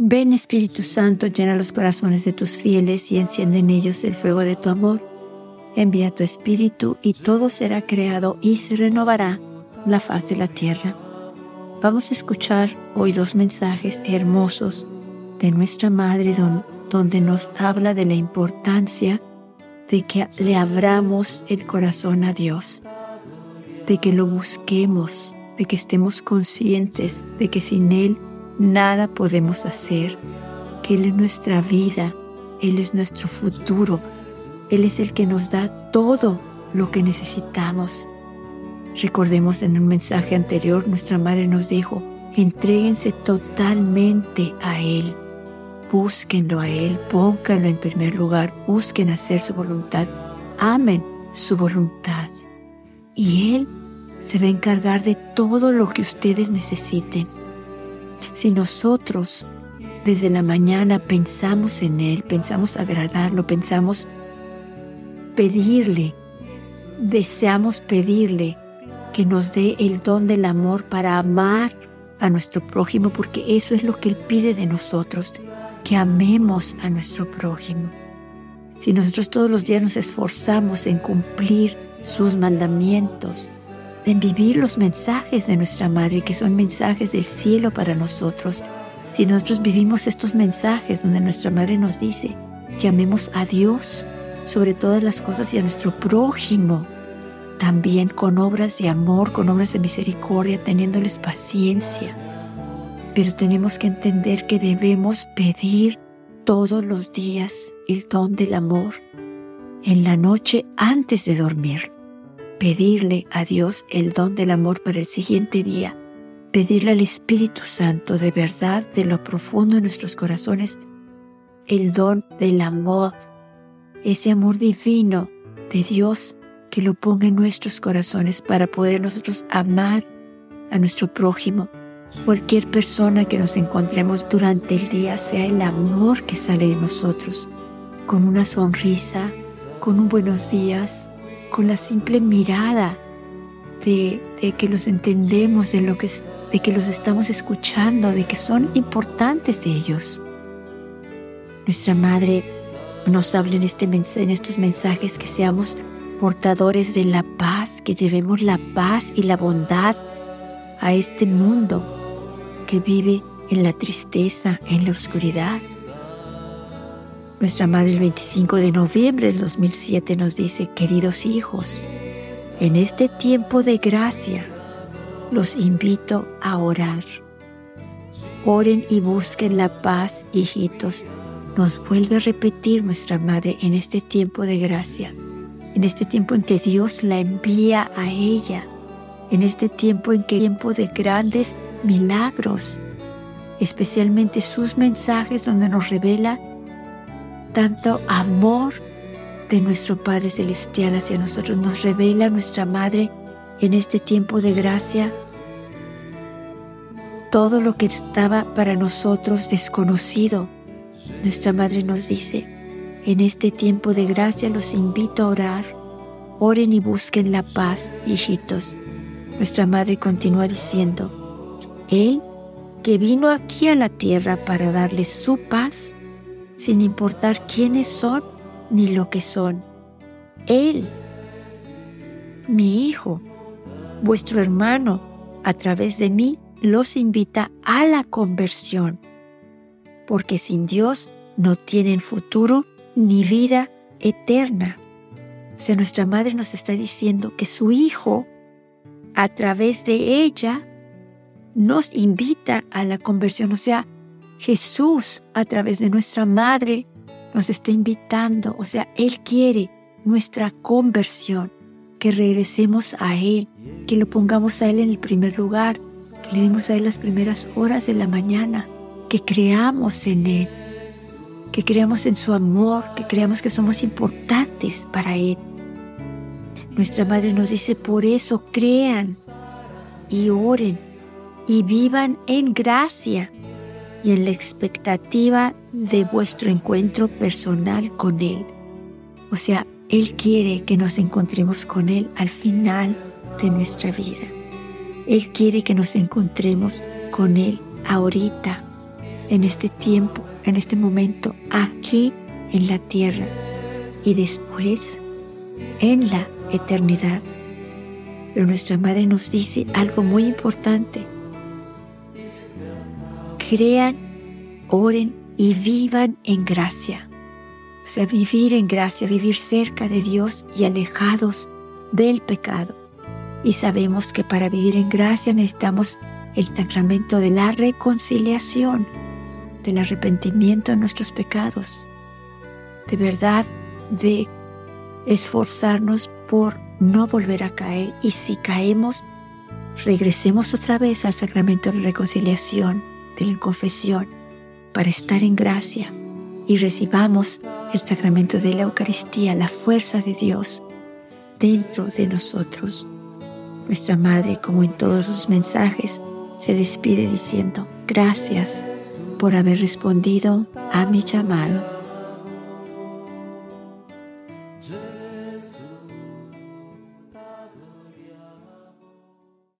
Ven Espíritu Santo, llena los corazones de tus fieles y enciende en ellos el fuego de tu amor. Envía tu Espíritu y todo será creado y se renovará la faz de la tierra. Vamos a escuchar hoy dos mensajes hermosos de nuestra Madre donde nos habla de la importancia de que le abramos el corazón a Dios, de que lo busquemos, de que estemos conscientes de que sin Él nada podemos hacer, que Él es nuestra vida, Él es nuestro futuro, Él es el que nos da todo lo que necesitamos. Recordemos en un mensaje anterior, nuestra madre nos dijo, entréguense totalmente a Él, búsquenlo a Él, pónganlo en primer lugar, busquen hacer su voluntad, amen su voluntad. Y Él se va a encargar de todo lo que ustedes necesiten. Si nosotros desde la mañana pensamos en Él, pensamos agradarlo, pensamos pedirle, deseamos pedirle que nos dé el don del amor para amar a nuestro prójimo, porque eso es lo que Él pide de nosotros, que amemos a nuestro prójimo. Si nosotros todos los días nos esforzamos en cumplir sus mandamientos, en vivir los mensajes de nuestra Madre, que son mensajes del cielo para nosotros. Si nosotros vivimos estos mensajes donde nuestra Madre nos dice que amemos a Dios sobre todas las cosas y a nuestro prójimo, también con obras de amor, con obras de misericordia, teniéndoles paciencia. Pero tenemos que entender que debemos pedir todos los días el don del amor en la noche antes de dormir pedirle a Dios el don del amor para el siguiente día, pedirle al Espíritu Santo de verdad, de lo profundo de nuestros corazones, el don del amor, ese amor divino de Dios que lo ponga en nuestros corazones para poder nosotros amar a nuestro prójimo. Cualquier persona que nos encontremos durante el día sea el amor que sale de nosotros, con una sonrisa, con un buenos días, con la simple mirada de, que los entendemos, de, lo que, de que los estamos escuchando, de que son importantes ellos. Nuestra Madre nos habla en, este, en estos mensajes que seamos portadores de la paz, que llevemos la paz y la bondad a este mundo que vive en la tristeza, en la oscuridad. Nuestra Madre el 25 de noviembre del 2007 nos dice, queridos hijos, en este tiempo de gracia los invito a orar. Oren y busquen la paz, hijitos. Nos vuelve a repetir nuestra Madre en este tiempo de gracia, en este tiempo en que Dios la envía a ella, en este tiempo en que tiempo de grandes milagros, especialmente sus mensajes donde nos revela tanto amor de nuestro Padre Celestial hacia nosotros. Nos revela nuestra Madre en este tiempo de gracia todo lo que estaba para nosotros desconocido. Nuestra Madre nos dice, en este tiempo de gracia los invito a orar. Oren y busquen la paz, hijitos. Nuestra Madre continúa diciendo, Él que vino aquí a la tierra para darles su paz, sin importar quiénes son ni lo que son. Él, mi hijo, vuestro hermano, a través de mí, los invita a la conversión, porque sin Dios no tienen futuro ni vida eterna. O nuestra madre nos está diciendo que su hijo, a través de ella, nos invita a la conversión, o sea, Jesús a través de nuestra madre nos está invitando, o sea, Él quiere nuestra conversión, que regresemos a Él, que lo pongamos a Él en el primer lugar, que le demos a Él las primeras horas de la mañana, que creamos en Él, que creamos en su amor, que creamos que somos importantes para Él. Nuestra Madre nos dice, por eso crean y oren y vivan en gracia y en la expectativa de vuestro encuentro personal con Él. O sea, Él quiere que nos encontremos con Él al final de nuestra vida. Él quiere que nos encontremos con Él ahorita, en este tiempo, en este momento, aquí en la tierra y después en la eternidad. Pero nuestra Madre nos dice algo muy importante. Crean, oren y vivan en gracia. O sea, vivir en gracia, vivir cerca de Dios y alejados del pecado. Y sabemos que para vivir en gracia necesitamos el sacramento de la reconciliación, del arrepentimiento de nuestros pecados. De verdad, de esforzarnos por no volver a caer y si caemos, regresemos otra vez al sacramento de reconciliación, de la confesión, para estar en gracia y recibamos el sacramento de la Eucaristía, la fuerza de Dios dentro de nosotros. Nuestra Madre, como en todos los mensajes, se despide diciendo, gracias por haber respondido a mi llamado.